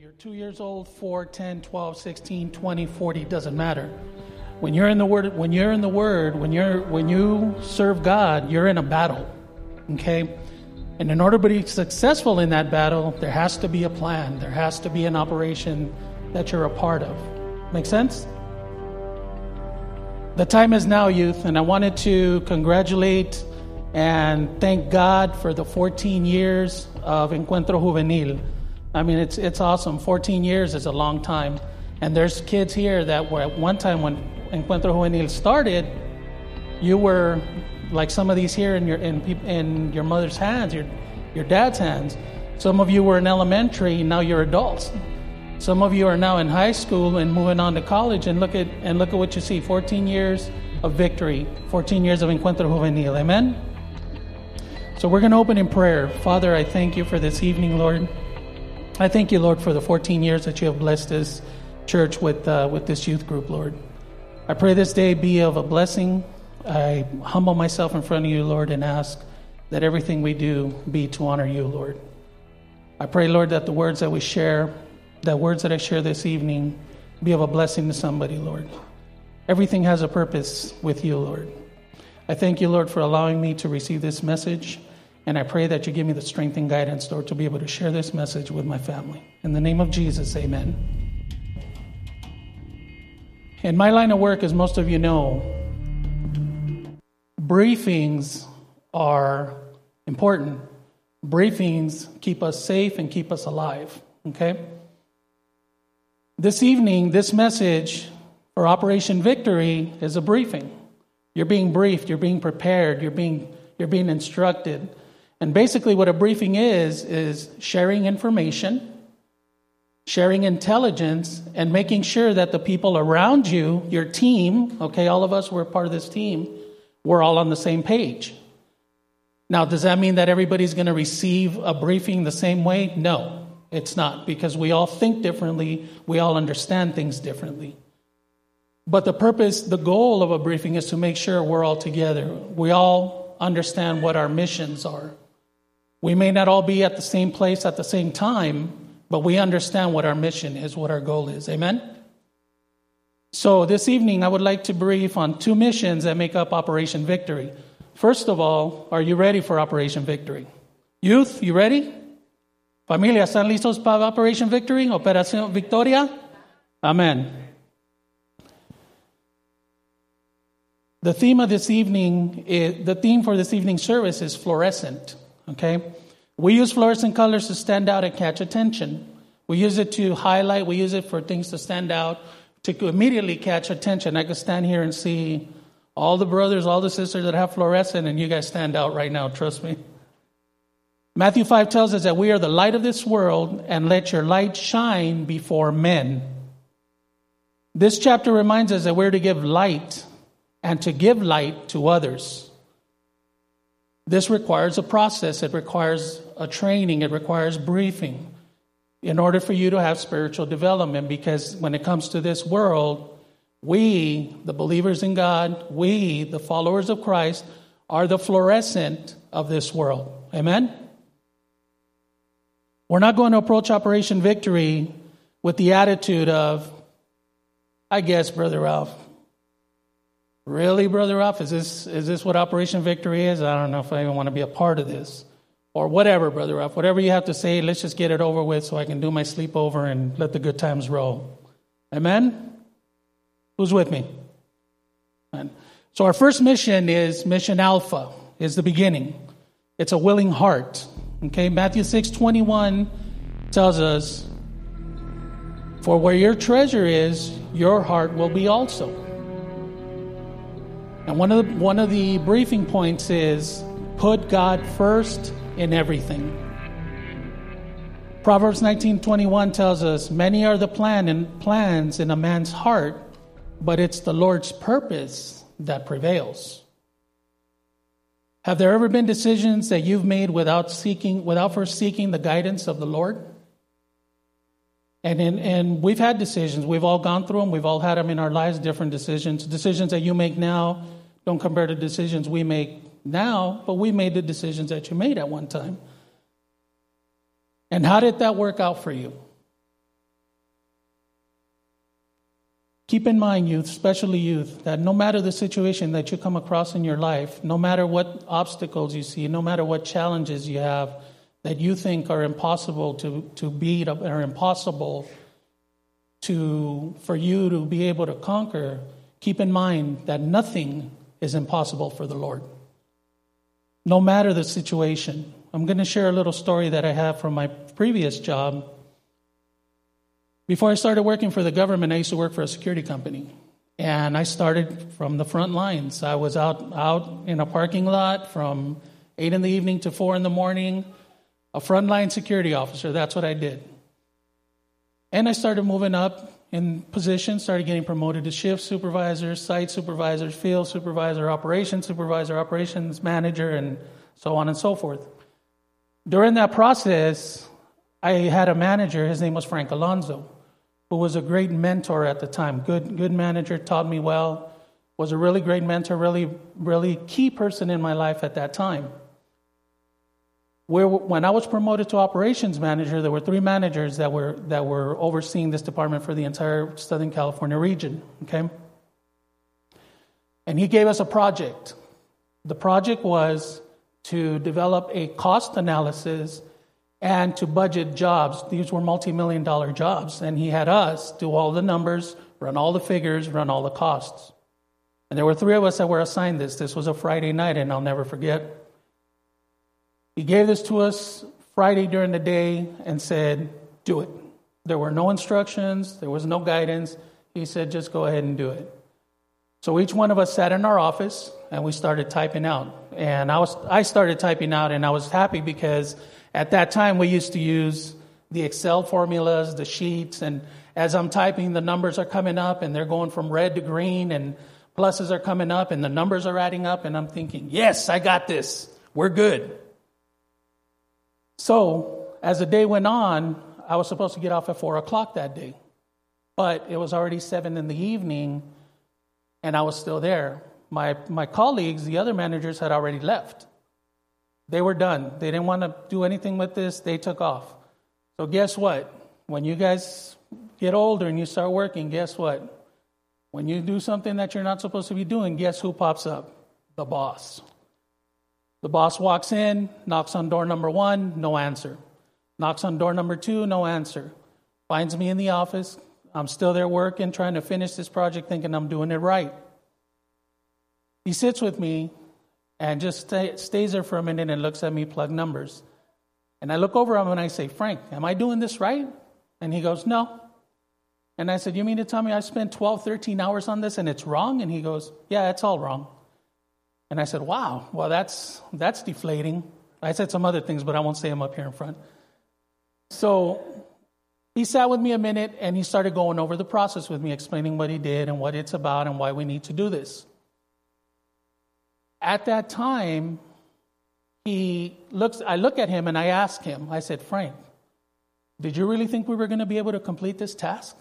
You're two years old, 4, 10, 12, 16, 20, 40, doesn't matter. When you're in the word, when you're in the word, when you're when you serve God, you're in a battle. Okay? And in order to be successful in that battle, there has to be a plan. There has to be an operation that you're a part of. Make sense? The time is now, youth, and I wanted to congratulate and thank God for the 14 years of Encuentro Juvenil. I mean, it's, it's awesome. 14 years is a long time. And there's kids here that were at one time when Encuentro Juvenil started, you were like some of these here in your, in, in your mother's hands, your, your dad's hands. Some of you were in elementary, now you're adults. Some of you are now in high school and moving on to college, and look at, and look at what you see 14 years of victory, 14 years of Encuentro Juvenil. Amen? So we're going to open in prayer. Father, I thank you for this evening, Lord. I thank you, Lord, for the 14 years that you have blessed this church with, uh, with this youth group, Lord. I pray this day be of a blessing. I humble myself in front of you, Lord, and ask that everything we do be to honor you, Lord. I pray, Lord, that the words that we share, that words that I share this evening, be of a blessing to somebody, Lord. Everything has a purpose with you, Lord. I thank you, Lord, for allowing me to receive this message. And I pray that you give me the strength and guidance, Lord, to be able to share this message with my family. In the name of Jesus, amen. In my line of work, as most of you know, briefings are important. Briefings keep us safe and keep us alive, okay? This evening, this message for Operation Victory is a briefing. You're being briefed, you're being prepared, you're being, you're being instructed and basically, what a briefing is, is sharing information, sharing intelligence, and making sure that the people around you, your team, okay, all of us were part of this team, we're all on the same page. Now, does that mean that everybody's going to receive a briefing the same way? No, it's not, because we all think differently, we all understand things differently. But the purpose, the goal of a briefing is to make sure we're all together. We all understand what our missions are. We may not all be at the same place at the same time, but we understand what our mission is, what our goal is. Amen? So, this evening, I would like to brief on two missions that make up Operation Victory. First of all, are you ready for Operation Victory? Youth, you ready? Familia, ¿están listos para Operation Victory? Operación Victoria? Amen. The theme of this evening, is, the theme for this evening's service is fluorescent. Okay? We use fluorescent colors to stand out and catch attention. We use it to highlight, we use it for things to stand out, to immediately catch attention. I could stand here and see all the brothers, all the sisters that have fluorescent, and you guys stand out right now, trust me. Matthew 5 tells us that we are the light of this world, and let your light shine before men. This chapter reminds us that we're to give light and to give light to others. This requires a process, it requires a training, it requires briefing in order for you to have spiritual development. Because when it comes to this world, we, the believers in God, we, the followers of Christ, are the fluorescent of this world. Amen? We're not going to approach Operation Victory with the attitude of, I guess, Brother Ralph, Really, Brother Ralph? Is this, is this what Operation Victory is? I don't know if I even want to be a part of this. Or whatever, Brother Ralph. Whatever you have to say, let's just get it over with so I can do my sleepover and let the good times roll. Amen? Who's with me? Amen. So our first mission is mission alpha, is the beginning. It's a willing heart. Okay, Matthew 6 21 tells us, For where your treasure is, your heart will be also. And one of the, one of the briefing points is put God first in everything. Proverbs 19:21 tells us, "Many are the plan and plans in a man's heart, but it's the Lord's purpose that prevails." Have there ever been decisions that you've made without seeking without first seeking the guidance of the Lord? And, in, and we've had decisions. We've all gone through them. We've all had them in our lives, different decisions. Decisions that you make now don't compare to decisions we make now, but we made the decisions that you made at one time. And how did that work out for you? Keep in mind, youth, especially youth, that no matter the situation that you come across in your life, no matter what obstacles you see, no matter what challenges you have, that you think are impossible to, to beat or impossible to, for you to be able to conquer, keep in mind that nothing is impossible for the Lord. No matter the situation. I'm going to share a little story that I have from my previous job. Before I started working for the government, I used to work for a security company. And I started from the front lines. I was out, out in a parking lot from 8 in the evening to 4 in the morning, a frontline security officer. That's what I did. And I started moving up in position, started getting promoted to shift supervisor, site supervisor, field supervisor, operations supervisor, operations manager, and so on and so forth. During that process, I had a manager, his name was Frank Alonso, who was a great mentor at the time. Good, good manager, taught me well, was a really great mentor, really, really key person in my life at that time. Where, when I was promoted to operations manager, there were three managers that were, that were overseeing this department for the entire Southern California region. Okay? And he gave us a project. The project was to develop a cost analysis and to budget jobs. These were multi million dollar jobs. And he had us do all the numbers, run all the figures, run all the costs. And there were three of us that were assigned this. This was a Friday night, and I'll never forget. He gave this to us Friday during the day and said, Do it. There were no instructions, there was no guidance. He said, Just go ahead and do it. So each one of us sat in our office and we started typing out. And I, was, I started typing out and I was happy because at that time we used to use the Excel formulas, the sheets, and as I'm typing, the numbers are coming up and they're going from red to green and pluses are coming up and the numbers are adding up and I'm thinking, yes, I got this. We're good. So, as the day went on, I was supposed to get off at four o'clock that day, but it was already seven in the evening, and I was still there. My, my colleagues, the other managers, had already left. They were done. They didn't want to do anything with this. They took off. So, guess what? When you guys get older and you start working, guess what? When you do something that you're not supposed to be doing, guess who pops up? The boss. The boss walks in, knocks on door number one, no answer. Knocks on door number two, no answer. Finds me in the office. I'm still there working, trying to finish this project, thinking I'm doing it right. He sits with me and just stay, stays there for a minute and looks at me plug numbers. And I look over him and I say, Frank, am I doing this right? And he goes, No. And I said, You mean to tell me I spent 12, 13 hours on this and it's wrong? And he goes, Yeah, it's all wrong. And I said, Wow, well, that's, that's deflating. I said some other things, but I won't say them up here in front. So he sat with me a minute and he started going over the process with me, explaining what he did and what it's about and why we need to do this. At that time, he looks, I look at him and I ask him, I said, Frank, did you really think we were going to be able to complete this task?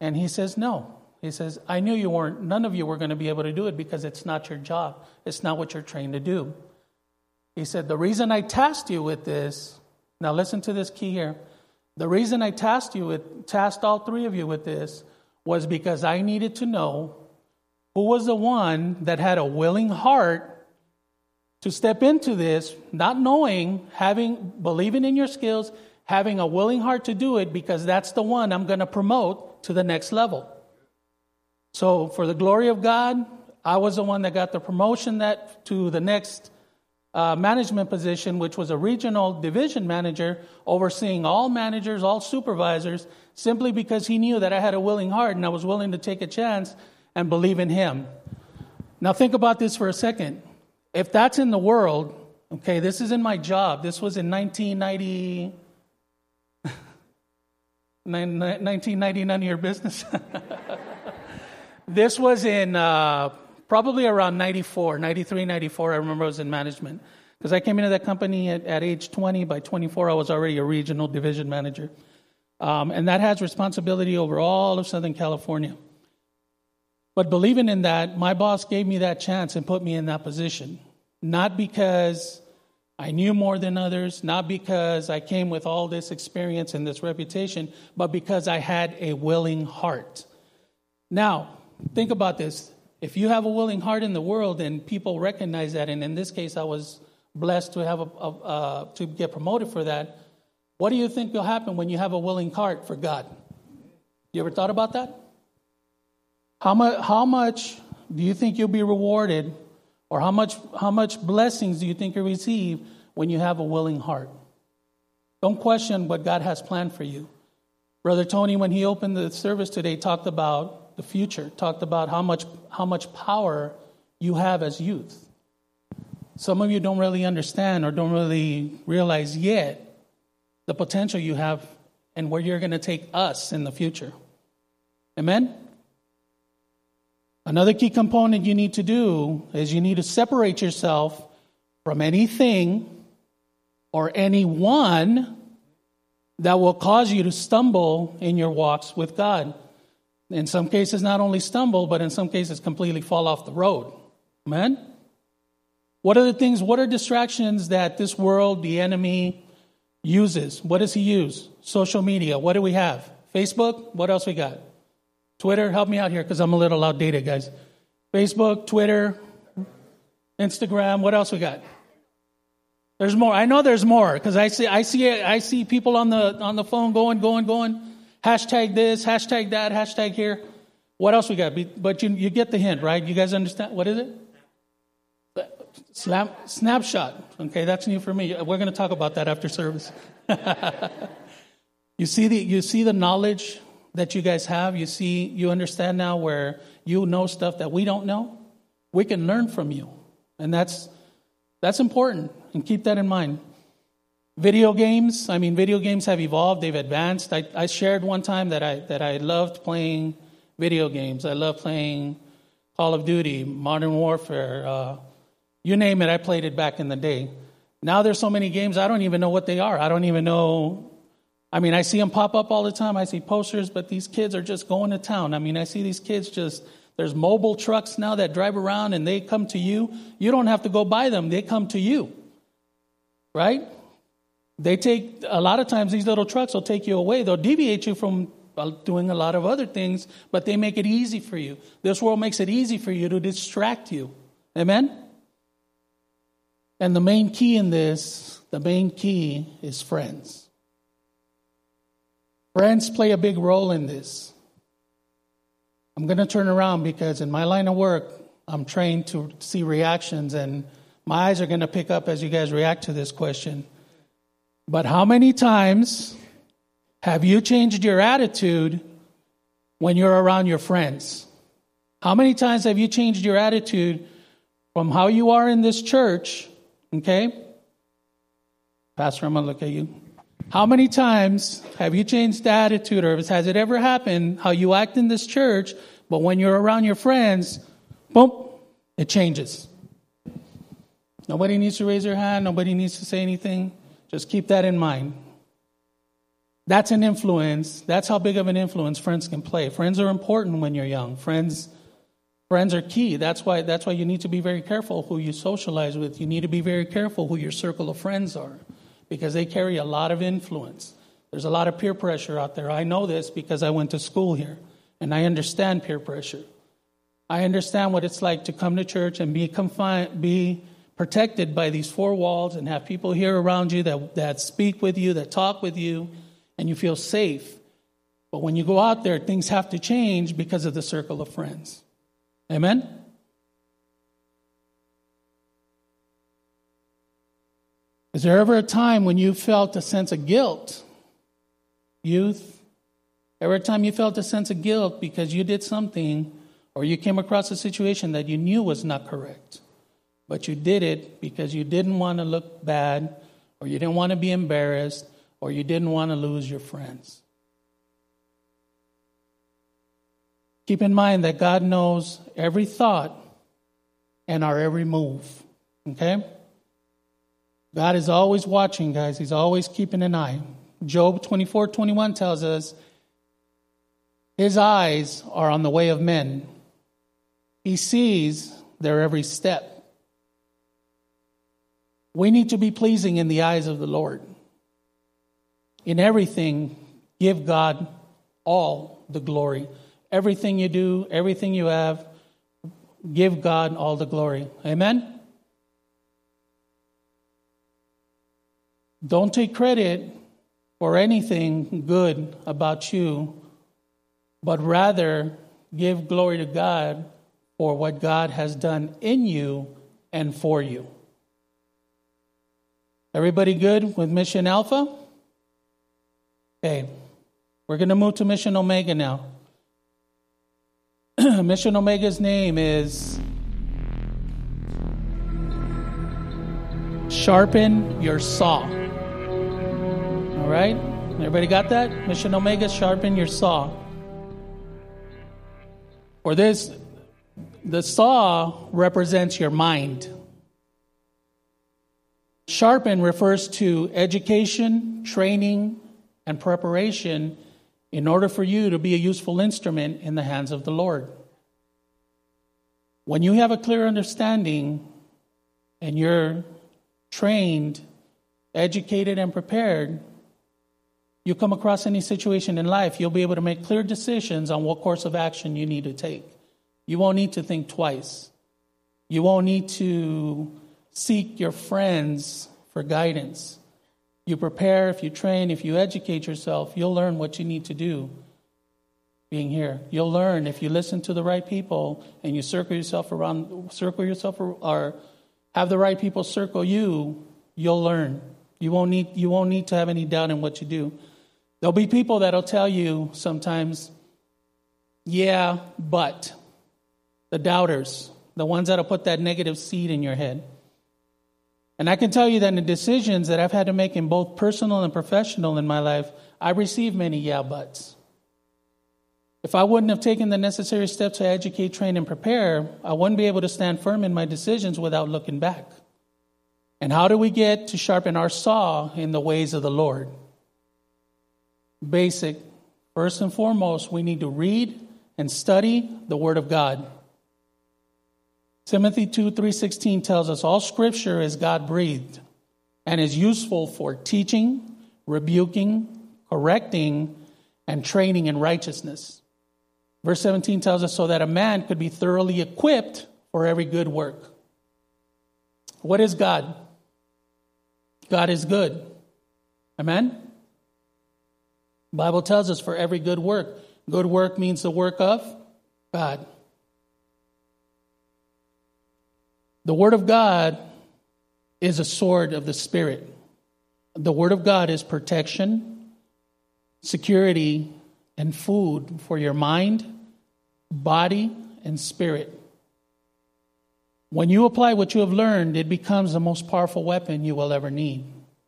And he says, No. He says, I knew you weren't, none of you were going to be able to do it because it's not your job. It's not what you're trained to do. He said, The reason I tasked you with this, now listen to this key here. The reason I tasked you with, tasked all three of you with this was because I needed to know who was the one that had a willing heart to step into this, not knowing, having, believing in your skills, having a willing heart to do it because that's the one I'm going to promote to the next level. So, for the glory of God, I was the one that got the promotion that to the next uh, management position, which was a regional division manager, overseeing all managers, all supervisors, simply because he knew that I had a willing heart and I was willing to take a chance and believe in him. Now, think about this for a second. If that's in the world, okay, this is in my job. This was in 1990. 1990, none of your business. This was in uh, probably around 94, 93, 94. I remember I was in management. Because I came into that company at, at, age 20. By 24, I was already a regional division manager. Um, and that has responsibility over all of Southern California. But believing in that, my boss gave me that chance and put me in that position. Not because I knew more than others, not because I came with all this experience and this reputation, but because I had a willing heart. Now, think about this. If you have a willing heart in the world and people recognize that, and in this case, I was blessed to have a, a uh, to get promoted for that. What do you think will happen when you have a willing heart for God? You ever thought about that? How much, how much do you think you'll be rewarded, or how much, how much blessings do you think you'll receive when you have a willing heart? Don't question what God has planned for you. Brother Tony, when he opened the service today, talked about the future, talked about how much, how much power you have as youth. Some of you don't really understand or don't really realize yet the potential you have and where you're going to take us in the future. Amen? Another key component you need to do is you need to separate yourself from anything or anyone that will cause you to stumble in your walks with God. In some cases, not only stumble, but in some cases, completely fall off the road. Amen? What are the things, what are distractions that this world, the enemy, uses? What does he use? Social media. What do we have? Facebook? What else we got? Twitter? Help me out here because I'm a little outdated, guys. Facebook, Twitter, Instagram. What else we got? There's more. I know there's more because I see, I see, I see people on the on the phone going, going, going. Hashtag this, hashtag that, hashtag here. What else we got? But you, you get the hint, right? You guys understand? What is it? Snap, snapshot. Okay, that's new for me. We're going to talk about that after service. you see the you see the knowledge that you guys have. You see you understand now where you know stuff that we don't know. We can learn from you, and that's that's important. And keep that in mind. Video games. I mean, video games have evolved. They've advanced. I, I shared one time that I that I loved playing video games. I love playing Call of Duty, Modern Warfare. Uh, you name it, I played it back in the day. Now there's so many games, I don't even know what they are. I don't even know. I mean, I see them pop up all the time. I see posters, but these kids are just going to town. I mean, I see these kids just, there's mobile trucks now that drive around and they come to you. You don't have to go buy them, they come to you. Right? They take, a lot of times, these little trucks will take you away. They'll deviate you from uh, doing a lot of other things, but they make it easy for you. This world makes it easy for you to distract you. Amen? And the main key in this, the main key is friends. Friends play a big role in this. I'm going to turn around because in my line of work, I'm trained to see reactions, and my eyes are going to pick up as you guys react to this question. But how many times have you changed your attitude when you're around your friends? How many times have you changed your attitude from how you are in this church Okay? Pastor, I'm going to look at you. How many times have you changed the attitude, or has it ever happened how you act in this church, but when you're around your friends, boom, it changes? Nobody needs to raise their hand, nobody needs to say anything. Just keep that in mind. That's an influence. That's how big of an influence friends can play. Friends are important when you're young. Friends Friends are key. That's why, that's why you need to be very careful who you socialize with. You need to be very careful who your circle of friends are because they carry a lot of influence. There's a lot of peer pressure out there. I know this because I went to school here and I understand peer pressure. I understand what it's like to come to church and be confined, be protected by these four walls and have people here around you that, that speak with you, that talk with you, and you feel safe. But when you go out there, things have to change because of the circle of friends. Amen? Is there ever a time when you felt a sense of guilt? Youth? Every time you felt a sense of guilt because you did something or you came across a situation that you knew was not correct, but you did it because you didn't want to look bad or you didn't want to be embarrassed or you didn't want to lose your friends. Keep in mind that God knows every thought and our every move. Okay? God is always watching, guys. He's always keeping an eye. Job 24 21 tells us his eyes are on the way of men, he sees their every step. We need to be pleasing in the eyes of the Lord. In everything, give God all the glory everything you do, everything you have, give God all the glory. Amen? Don't take credit for anything good about you, but rather give glory to God for what God has done in you and for you. Everybody good with Mission Alpha? Okay, we're going to move to Mission Omega now. Mission Omega's name is Sharpen Your Saw. All right? Everybody got that? Mission Omega, sharpen your saw. Or this, the saw represents your mind. Sharpen refers to education, training, and preparation in order for you to be a useful instrument in the hands of the Lord. When you have a clear understanding and you're trained, educated, and prepared, you come across any situation in life, you'll be able to make clear decisions on what course of action you need to take. You won't need to think twice. You won't need to seek your friends for guidance. You prepare, if you train, if you educate yourself, you'll learn what you need to do being here. You'll learn if you listen to the right people and you circle yourself around, circle yourself or have the right people circle you, you'll learn. You won't need, you won't need to have any doubt in what you do. There'll be people that'll tell you sometimes, yeah, but the doubters, the ones that'll put that negative seed in your head. And I can tell you that in the decisions that I've had to make in both personal and professional in my life, I received many yeah buts. If I wouldn't have taken the necessary steps to educate, train, and prepare, I wouldn't be able to stand firm in my decisions without looking back. And how do we get to sharpen our saw in the ways of the Lord? Basic. First and foremost, we need to read and study the Word of God. Timothy 2 3:16 tells us all scripture is God breathed and is useful for teaching, rebuking, correcting, and training in righteousness. Verse 17 tells us so that a man could be thoroughly equipped for every good work. What is God? God is good. Amen? Bible tells us for every good work. Good work means the work of God. The Word of God is a sword of the Spirit. The Word of God is protection, security, and food for your mind, body, and spirit. When you apply what you have learned, it becomes the most powerful weapon you will ever need.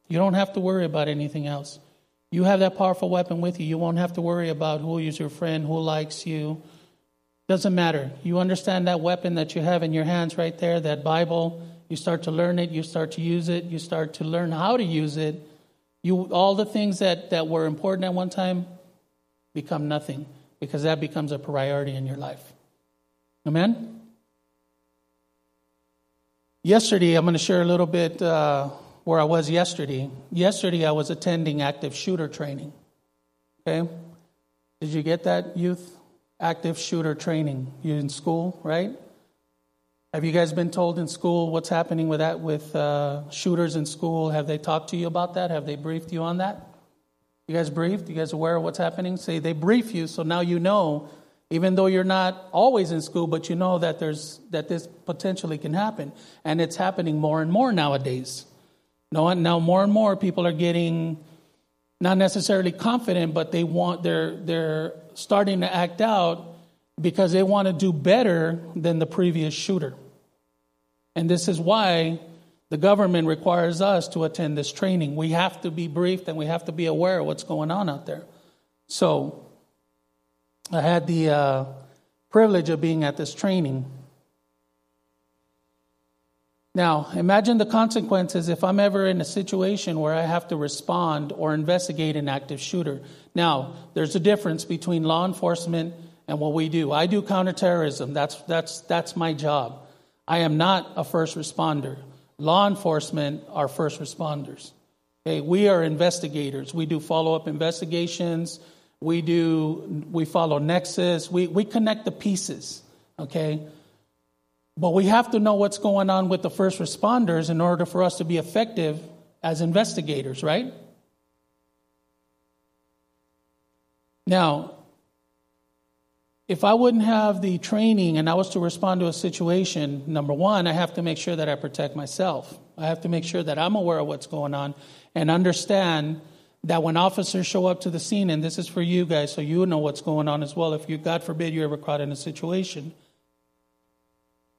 You don't have to worry about anything else. You have that powerful weapon with you. You won't have to worry about who is your friend, who likes you, doesn't matter. You understand that weapon that you have in your hands right there, that Bible. You start to learn it. You start to use it. You start to learn how to use it. You all the things that that were important at one time become nothing because that becomes a priority in your life. Amen. Yesterday, I'm going to share a little bit uh, where I was yesterday. Yesterday, I was attending active shooter training. Okay, did you get that, youth? Active shooter training. You in school, right? Have you guys been told in school what's happening with that with uh, shooters in school? Have they talked to you about that? Have they briefed you on that? You guys briefed? You guys aware of what's happening? Say they brief you, so now you know. Even though you're not always in school, but you know that there's that this potentially can happen, and it's happening more and more nowadays. No, now more and more people are getting not necessarily confident, but they want they're they're starting to act out because they want to do better than the previous shooter. And this is why the government requires us to attend this training. We have to be briefed and we have to be aware of what's going on out there. So I had the uh, privilege of being at this training. Now, imagine the consequences if I'm ever in a situation where I have to respond or investigate an active shooter. Now, there's a difference between law enforcement and what we do. I do counterterrorism. That's that's that's my job. I am not a first responder. Law enforcement are first responders. Okay, we are investigators. We do follow-up investigations. We do, we follow Nexus. We, we connect the pieces, okay? But we have to know what's going on with the first responders in order for us to be effective as investigators, right? Now, if I wouldn't have the training and I was to respond to a situation, number one, I have to make sure that I protect myself. I have to make sure that I'm aware of what's going on and understand that when officers show up to the scene, and this is for you guys, so you know what's going on as well, if you, God forbid, you're ever caught in a situation.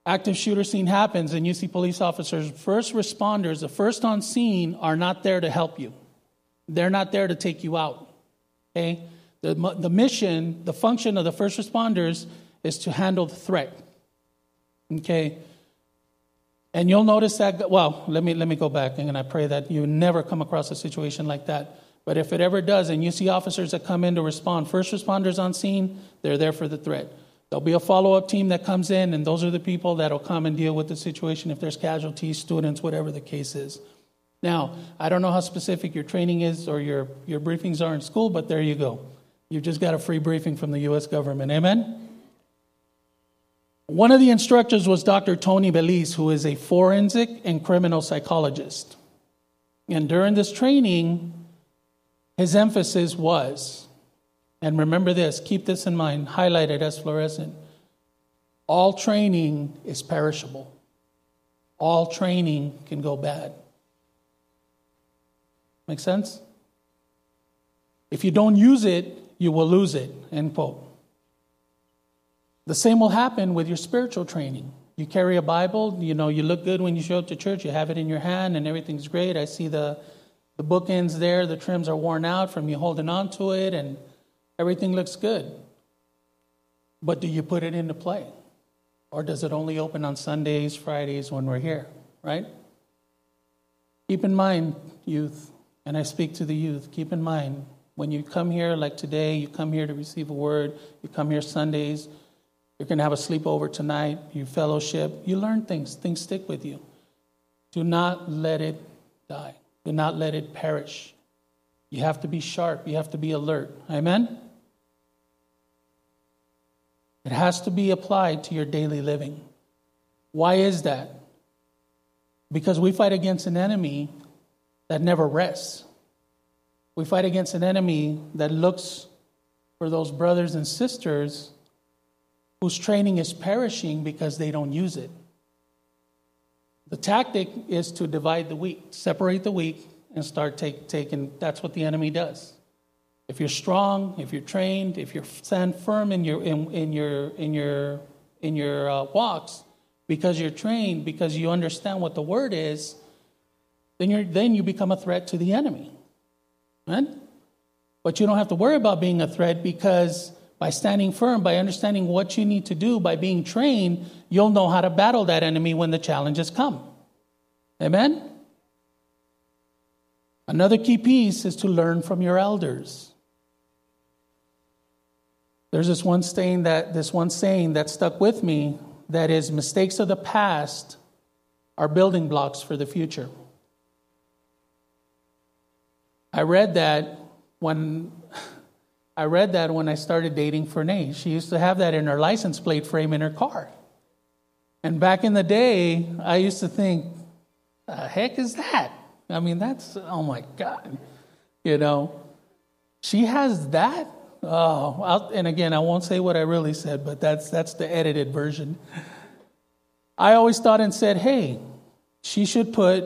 Active shooter scene happens, and you see police officers, first responders, the first on scene, are not there to help you. They're not there to take you out. Okay? The, the mission, the function of the first responders is to handle the threat. Okay? And you'll notice that, well, let me, let me go back, and I pray that you never come across a situation like that. But if it ever does, and you see officers that come in to respond, first responders on scene, they're there for the threat. There'll be a follow up team that comes in, and those are the people that'll come and deal with the situation if there's casualties, students, whatever the case is. Now, I don't know how specific your training is or your, your briefings are in school, but there you go. You've just got a free briefing from the U.S. government. Amen? One of the instructors was Dr. Tony Beliz, who is a forensic and criminal psychologist. And during this training, his emphasis was, and remember this, keep this in mind, highlighted as fluorescent. All training is perishable. All training can go bad. Make sense? If you don't use it, you will lose it. End quote. The same will happen with your spiritual training. You carry a Bible, you know, you look good when you show up to church, you have it in your hand, and everything's great. I see the, the bookends there, the trims are worn out from you holding on to it, and everything looks good. But do you put it into play? Or does it only open on Sundays, Fridays when we're here, right? Keep in mind, youth, and I speak to the youth, keep in mind, when you come here, like today, you come here to receive a word, you come here Sundays, you're going to have a sleepover tonight, you fellowship, you learn things, things stick with you. Do not let it die, do not let it perish. You have to be sharp, you have to be alert. Amen? It has to be applied to your daily living. Why is that? Because we fight against an enemy that never rests. We fight against an enemy that looks for those brothers and sisters whose training is perishing because they don't use it. The tactic is to divide the weak, separate the weak, and start take, taking. That's what the enemy does. If you're strong, if you're trained, if you stand firm in your in, in your in your in your uh, walks, because you're trained, because you understand what the word is, then you then you become a threat to the enemy. Right? But you don't have to worry about being a threat because by standing firm, by understanding what you need to do, by being trained, you'll know how to battle that enemy when the challenges come. Amen? Another key piece is to learn from your elders. There's this one saying that this one saying that stuck with me that is mistakes of the past are building blocks for the future. I read that when I read that when I started dating Fernay. She used to have that in her license plate frame in her car. And back in the day, I used to think, the heck is that? I mean, that's, oh my God. You know, she has that? Oh, I'll, and again, I won't say what I really said, but that's, that's the edited version. I always thought and said, hey, she should put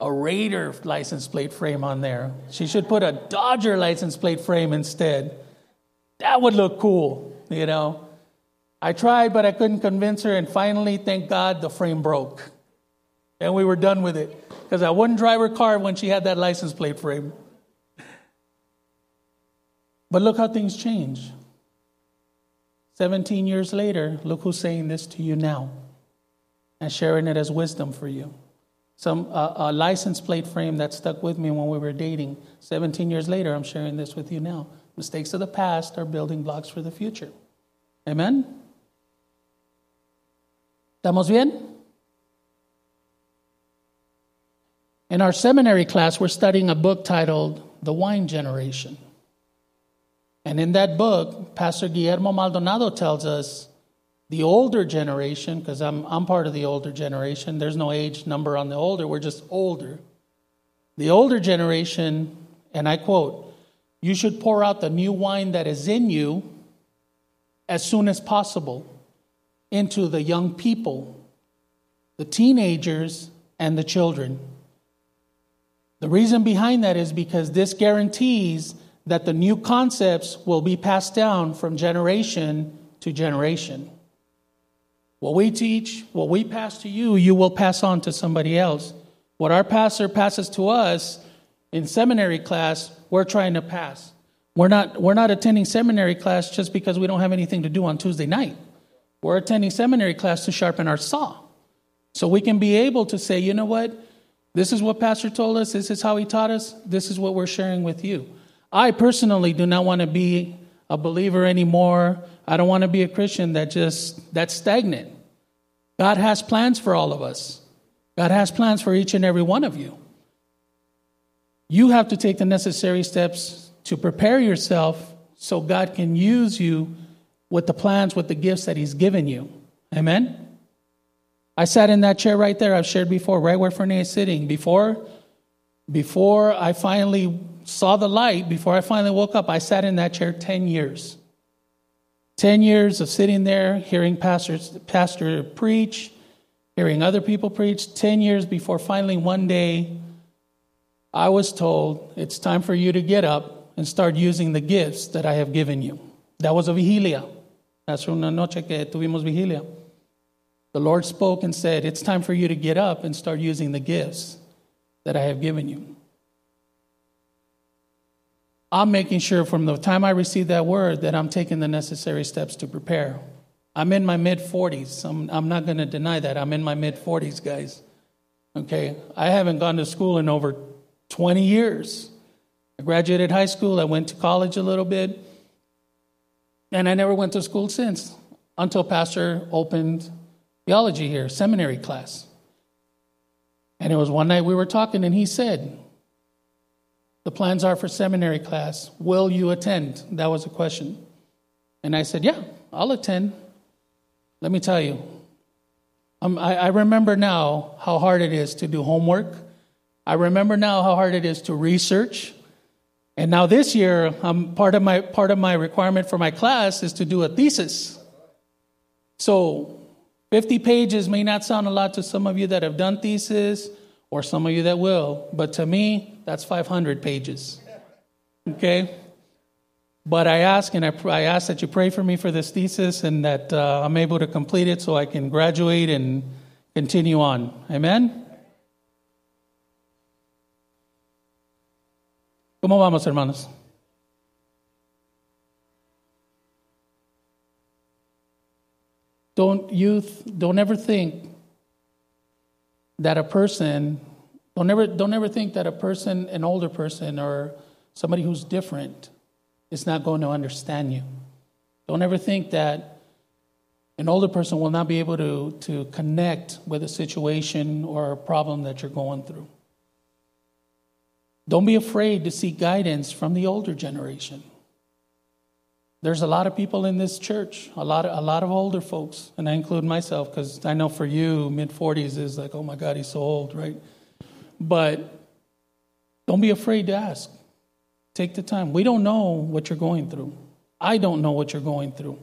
a Raider license plate frame on there. She should put a Dodger license plate frame instead. That would look cool, you know. I tried, but I couldn't convince her, and finally, thank God, the frame broke. And we were done with it because I wouldn't drive her car when she had that license plate frame. But look how things change. 17 years later, look who's saying this to you now and sharing it as wisdom for you. Some uh, a license plate frame that stuck with me when we were dating. 17 years later, I'm sharing this with you now. Mistakes of the past are building blocks for the future. Amen? ¿Estamos bien? In our seminary class, we're studying a book titled The Wine Generation. And in that book, Pastor Guillermo Maldonado tells us the older generation, because I'm, I'm part of the older generation, there's no age number on the older, we're just older. The older generation, and I quote, you should pour out the new wine that is in you as soon as possible into the young people, the teenagers, and the children. The reason behind that is because this guarantees that the new concepts will be passed down from generation to generation. What we teach, what we pass to you, you will pass on to somebody else. What our pastor passes to us in seminary class, we're trying to pass. We're not, we're not attending seminary class just because we don't have anything to do on Tuesday night. We're attending seminary class to sharpen our saw. So we can be able to say, you know what? This is what Pastor told us. This is how he taught us. This is what we're sharing with you. I personally do not want to be a believer anymore. I don't want to be a Christian that just that's stagnant. God has plans for all of us. God has plans for each and every one of you. You have to take the necessary steps to prepare yourself so God can use you with the plans, with the gifts that He's given you. Amen? I sat in that chair right there, I've shared before, right where Fernay is sitting. Before, before I finally saw the light, before I finally woke up, I sat in that chair 10 years. 10 years of sitting there, hearing pastors, pastor preach, hearing other people preach. 10 years before finally one day I was told, it's time for you to get up and start using the gifts that I have given you. That was a vigilia. That's una noche que tuvimos vigilia. The Lord spoke and said, It's time for you to get up and start using the gifts that I have given you. I'm making sure from the time I received that word that I'm taking the necessary steps to prepare. I'm in my mid 40s. I'm, I'm not going to deny that. I'm in my mid 40s, guys. Okay? I haven't gone to school in over 20 years. I graduated high school, I went to college a little bit, and I never went to school since until Pastor opened theology here, seminary class. And it was one night we were talking, and he said, The plans are for seminary class. Will you attend? That was a question. And I said, Yeah, I'll attend. Let me tell you, um, I, I remember now how hard it is to do homework. I remember now how hard it is to research. And now this year, um, part, of my, part of my requirement for my class is to do a thesis. So 50 pages may not sound a lot to some of you that have done thesis or some of you that will, but to me, that's 500 pages. Okay? But I ask, and I, I ask that you pray for me for this thesis and that uh, I'm able to complete it so I can graduate and continue on. Amen? ¿Cómo vamos, hermanos? Don't youth, don't ever think that a person, don't ever, don't ever think that a person, an older person or somebody who's different is not going to understand you. Don't ever think that an older person will not be able to, to connect with a situation or a problem that you're going through. Don't be afraid to seek guidance from the older generation. There's a lot of people in this church, a lot of, a lot of older folks, and I include myself because I know for you, mid 40s is like, oh my God, he's so old, right? But don't be afraid to ask. Take the time. We don't know what you're going through. I don't know what you're going through.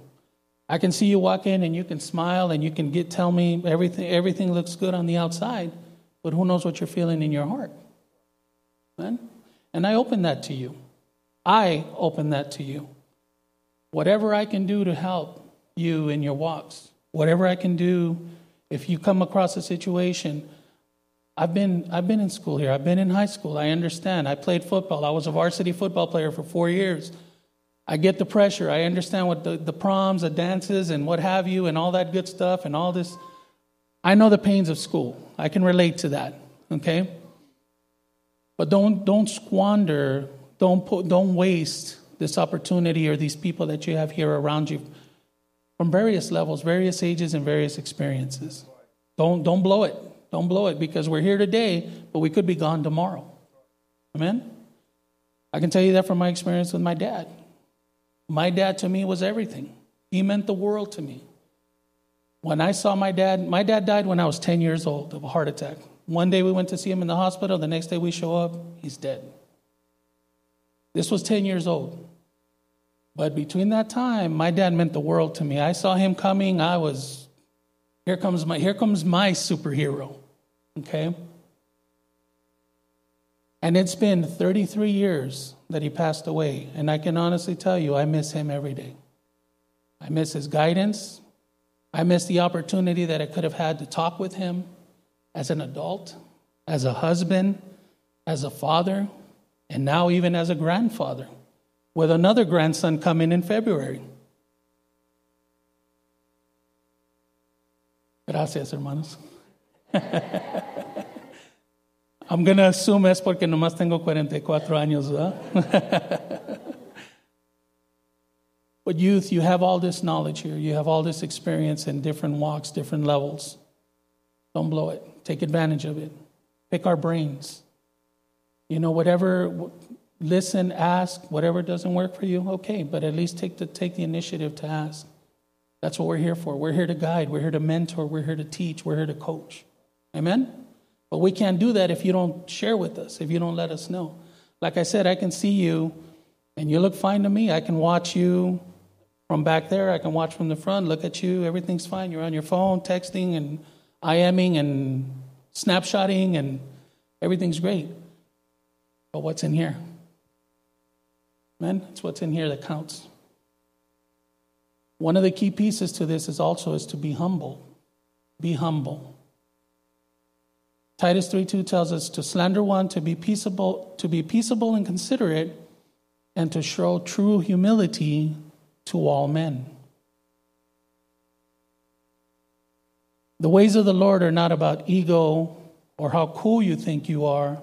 I can see you walk in and you can smile and you can get tell me everything everything looks good on the outside, but who knows what you're feeling in your heart? And I open that to you. I open that to you. Whatever I can do to help you in your walks, whatever I can do if you come across a situation. I've been, I've been in school here. I've been in high school. I understand. I played football. I was a varsity football player for four years. I get the pressure. I understand what the, the proms, the dances, and what have you, and all that good stuff, and all this. I know the pains of school. I can relate to that. Okay? But don't, don't squander, don't, put, don't waste this opportunity or these people that you have here around you from various levels, various ages, and various experiences. Don't, don't blow it. Don't blow it because we're here today, but we could be gone tomorrow. Amen? I can tell you that from my experience with my dad. My dad to me was everything. He meant the world to me. When I saw my dad, my dad died when I was 10 years old of a heart attack. One day we went to see him in the hospital, the next day we show up, he's dead. This was 10 years old. But between that time, my dad meant the world to me. I saw him coming, I was here comes my here comes my superhero. Okay? And it's been 33 years that he passed away, and I can honestly tell you I miss him every day. I miss his guidance. I miss the opportunity that I could have had to talk with him as an adult, as a husband, as a father, and now even as a grandfather, with another grandson coming in February. Gracias, hermanos. I'm going to assume es porque nomás tengo 44 años, ¿verdad? but youth, you have all this knowledge here. You have all this experience in different walks, different levels. Don't blow it. Take advantage of it. Pick our brains. You know, whatever, listen, ask, whatever doesn't work for you, okay, but at least take the, take the initiative to ask. That's what we're here for. We're here to guide, we're here to mentor, we're here to teach, we're here to coach. Amen? But we can't do that if you don't share with us, if you don't let us know. Like I said, I can see you and you look fine to me. I can watch you from back there, I can watch from the front, look at you, everything's fine. You're on your phone, texting and IMing and Snapchatting, and everything's great. But what's in here? Man, it's what's in here that counts. One of the key pieces to this is also is to be humble. Be humble. Titus 3:2 tells us to slander one, to be peaceable, to be peaceable and considerate, and to show true humility to all men. The ways of the Lord are not about ego or how cool you think you are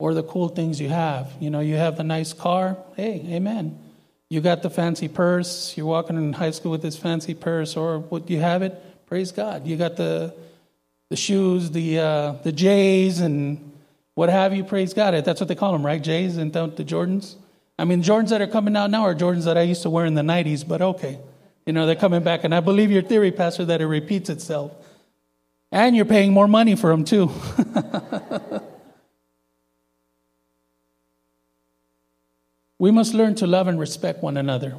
or the cool things you have. You know, you have the nice car, hey, amen. You got the fancy purse. You're walking in high school with this fancy purse, or what do you have it. Praise God. You got the the shoes, the uh, the J's, and what have you. Praise God. It that's what they call them, right? J's and the Jordans. I mean, Jordans that are coming out now are Jordans that I used to wear in the '90s, but okay, you know they're coming back, and I believe your theory, Pastor, that it repeats itself, and you're paying more money for them too. We must learn to love and respect one another.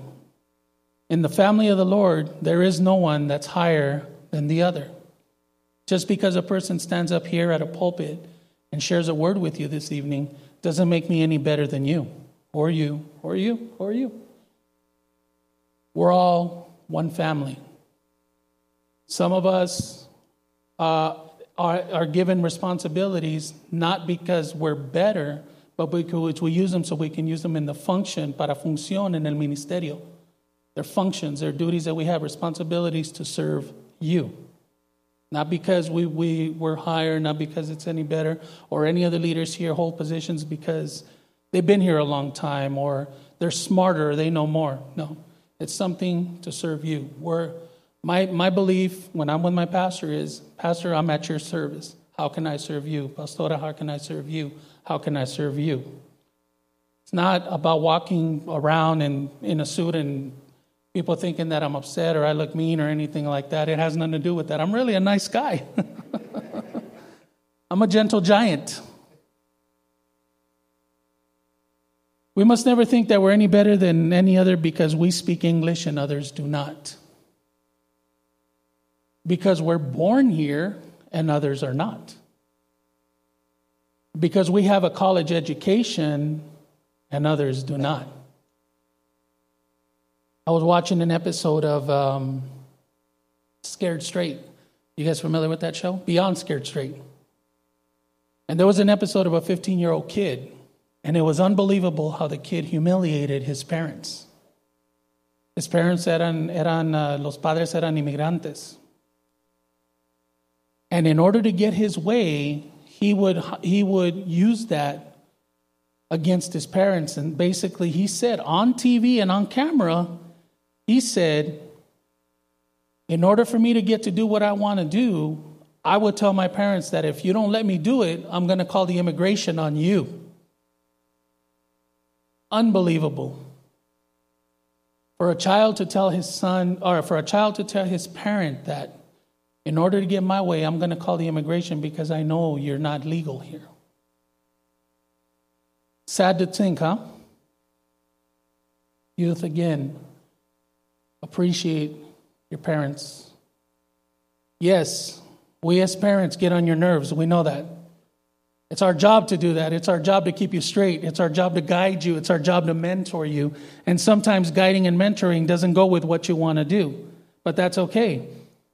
In the family of the Lord, there is no one that's higher than the other. Just because a person stands up here at a pulpit and shares a word with you this evening doesn't make me any better than you, or you, or you, or you. We're all one family. Some of us uh, are, are given responsibilities not because we're better, but because we use them so we can use them in the function, para función en el ministerio. They're functions, they're duties that we have, responsibilities to serve you. Not because we, we were higher, not because it's any better, or any other leaders here hold positions because they've been here a long time, or they're smarter, they know more. No, it's something to serve you. We're, my, my belief when I'm with my pastor is, Pastor, I'm at your service. How can I serve you? Pastora, how can I serve you? How can I serve you? It's not about walking around in, in a suit and people thinking that I'm upset or I look mean or anything like that. It has nothing to do with that. I'm really a nice guy. I'm a gentle giant. We must never think that we're any better than any other because we speak English and others do not. Because we're born here and others are not because we have a college education and others do not. I was watching an episode of um, Scared Straight. You guys familiar with that show? Beyond Scared Straight. And there was an episode of a 15 year old kid, and it was unbelievable how the kid humiliated his parents. His parents eran, eran uh, los padres eran inmigrantes. And in order to get his way, he would, he would use that against his parents. And basically, he said on TV and on camera, he said, in order for me to get to do what I want to do, I would tell my parents that if you don't let me do it, I'm going to call the immigration on you. Unbelievable. For a child to tell his son, or for a child to tell his parent that in order to get my way, I'm going to call the immigration because I know you're not legal here. Sad to think, huh? Youth, again, appreciate your parents. Yes, we as parents get on your nerves. We know that. It's our job to do that. It's our job to keep you straight. It's our job to guide you. It's our job to mentor you. And sometimes guiding and mentoring doesn't go with what you want to do, but that's okay.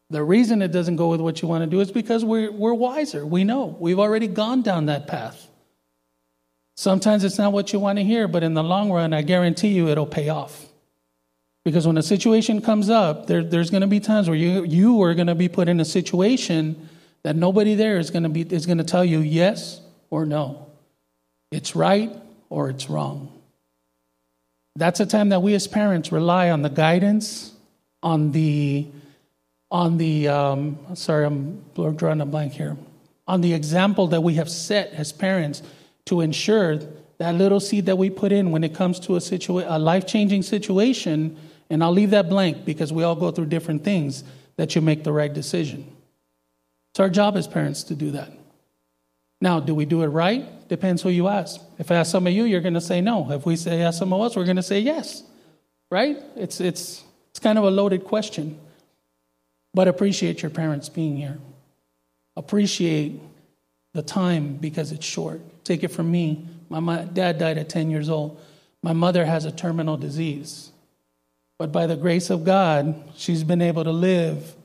The reason it doesn't go with what you want to do is because we're, we're wiser. We know. We've already gone down that path. Sometimes it's not what you want to hear, but in the long run, I guarantee you it'll pay off. Because when a situation comes up, there, there's going to be times where you, you are going to be put in a situation that nobody there is going to be is going to tell you yes or no. It's right or it's wrong. That's a time that we as parents rely on the guidance, on the, on the, um, sorry, I'm drawing a blank here, on the example that we have set as parents to ensure that little seed that we put in when it comes to a, situa- a life changing situation, and I'll leave that blank because we all go through different things, that you make the right decision. It's our job as parents to do that. Now, do we do it right? Depends who you ask. If I ask some of you, you're going to say no. If we say ask some of us, we're going to say yes. Right? It's, it's, it's kind of a loaded question. But appreciate your parents being here. Appreciate the time because it's short. Take it from me. My, dad died at 10 years old. My mother has a terminal disease. But by the grace of God, she's been able to live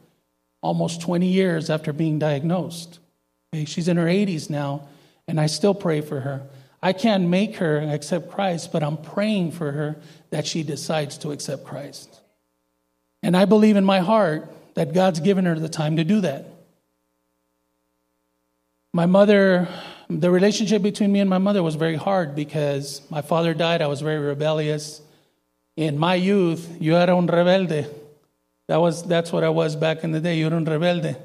almost 20 years after being diagnosed. She's in her 80s now, and I still pray for her. I can't make her accept Christ, but I'm praying for her that she decides to accept Christ. And I believe in my heart that God's given her the time to do that. My mother, the relationship between me and my mother was very hard because my father died. I was very rebellious. In my youth, yo era un rebelde. That was, that's what I was back in the day. Yo era un rebelde.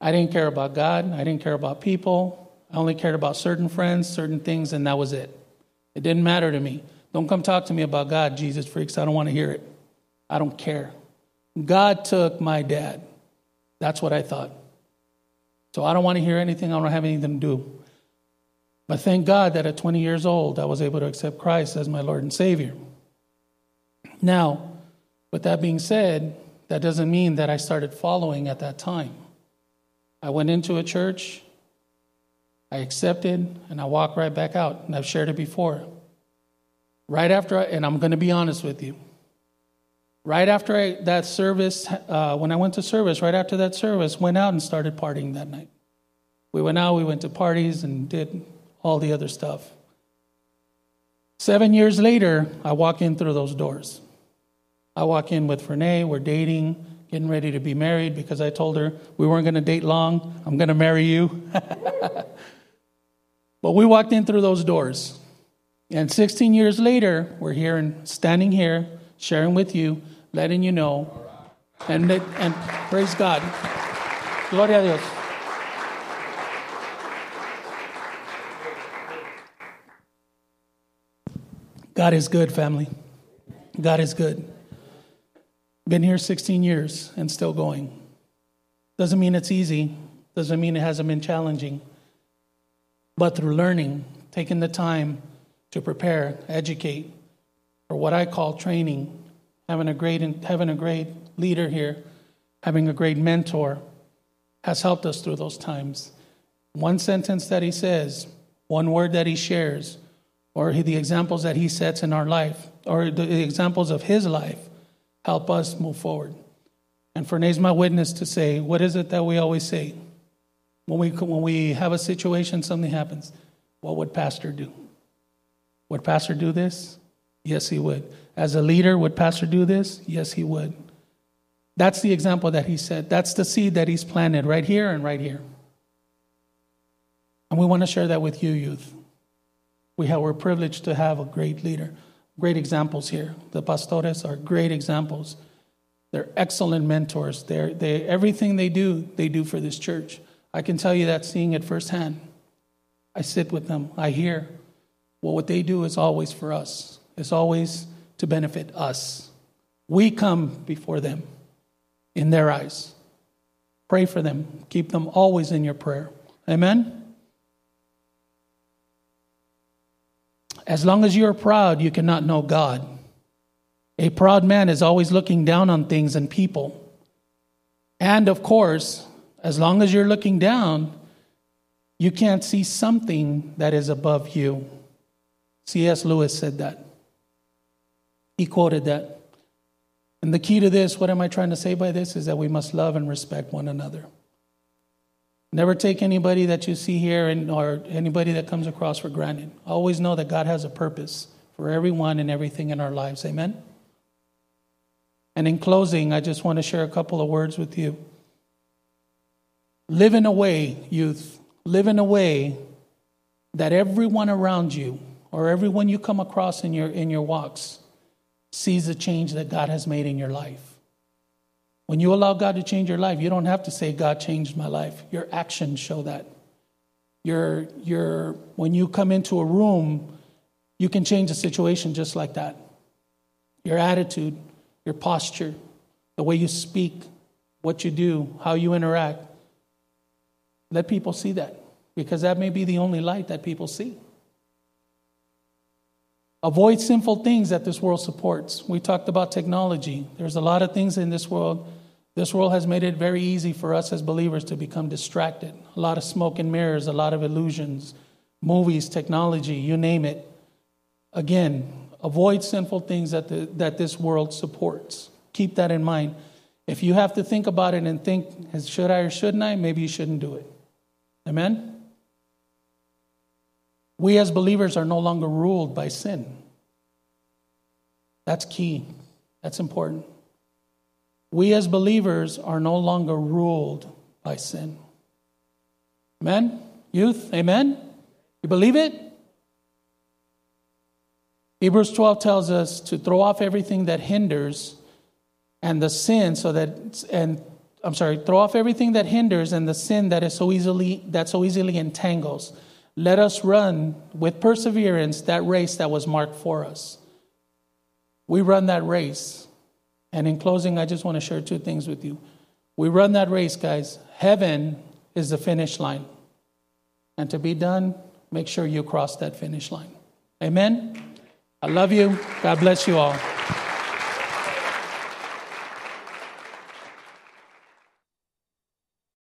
I didn't care about God. I didn't care about people. I only cared about certain friends, certain things, and that was it. It didn't matter to me. Don't come talk to me about God, Jesus freaks. I don't want to hear it. I don't care. God took my dad. That's what I thought. So I don't want to hear anything. I don't have anything to do. But thank God that at 20 years old, I was able to accept Christ as my Lord and Savior. Now, with that being said, that doesn't mean that I started following at that time. I went into a church, I accepted, and I walked right back out. And I've shared it before. Right after, I, and I'm going to be honest with you, right after I, that service, uh, when I went to service, right after that service, went out and started partying that night. We went out, we went to parties and did all the other stuff. Seven years later, I walk in through those doors. I walk in with Renee, we're dating getting ready to be married because I told her we weren't going to date long. I'm going to marry you. but we walked in through those doors. And 16 years later, we're here and standing here, sharing with you, letting you know. And, and praise God. Gloria a Dios. God is good, family. God is good. Been here 16 years and still going. Doesn't mean it's easy, doesn't mean it hasn't been challenging. But through learning, taking the time to prepare, educate, or what I call training, having a great, having a great leader here, having a great mentor, has helped us through those times. One sentence that he says, one word that he shares, or the examples that he sets in our life, or the examples of his life, help us move forward. And Ferne's my witness to say, what is it that we always say? When we, when we have a situation, something happens, what would Pastor do? Would Pastor do this? Yes, he would. As a leader, would Pastor do this? Yes, he would. That's the example that he said. That's the seed that he's planted right here and right here. And we want to share that with you, youth. We have, we're privileged to have a great leader great examples here. The pastores are great examples. They're excellent mentors. They're, they, everything they do, they do for this church. I can tell you that seeing it firsthand. I sit with them, I hear. Well, what they do is always for us, it's always to benefit us. We come before them in their eyes. Pray for them. Keep them always in your prayer. Amen. As long as you're proud, you cannot know God. A proud man is always looking down on things and people. And of course, as long as you're looking down, you can't see something that is above you. C.S. Lewis said that. He quoted that. And the key to this, what am I trying to say by this, is that we must love and respect one another. Never take anybody that you see here and, or anybody that comes across for granted. Always know that God has a purpose for everyone and everything in our lives. Amen? And in closing, I just want to share a couple of words with you. Live in a way, youth, live in a way that everyone around you or everyone you come across in your, in your walks sees the change that God has made in your life. When you allow God to change your life, you don't have to say, God changed my life. Your actions show that. Your, your, when you come into a room, you can change a situation just like that. Your attitude, your posture, the way you speak, what you do, how you interact. Let people see that because that may be the only light that people see. Avoid sinful things that this world supports. We talked about technology. There's a lot of things in this world. This world has made it very easy for us as believers to become distracted. A lot of smoke and mirrors, a lot of illusions, movies, technology, you name it. Again, avoid sinful things that, the, that this world supports. Keep that in mind. If you have to think about it and think, should I or shouldn't I, maybe you shouldn't do it. Amen? We as believers are no longer ruled by sin. That's key. That's important. We as believers are no longer ruled by sin. Amen? Youth, amen? You believe it? Hebrews 12 tells us to throw off everything that hinders and the sin so that and I'm sorry, throw off everything that hinders and the sin that is so easily that so easily entangles let us run with perseverance that race that was marked for us. We run that race. And in closing, I just want to share two things with you. We run that race, guys. Heaven is the finish line. And to be done, make sure you cross that finish line. Amen. I love you. God bless you all.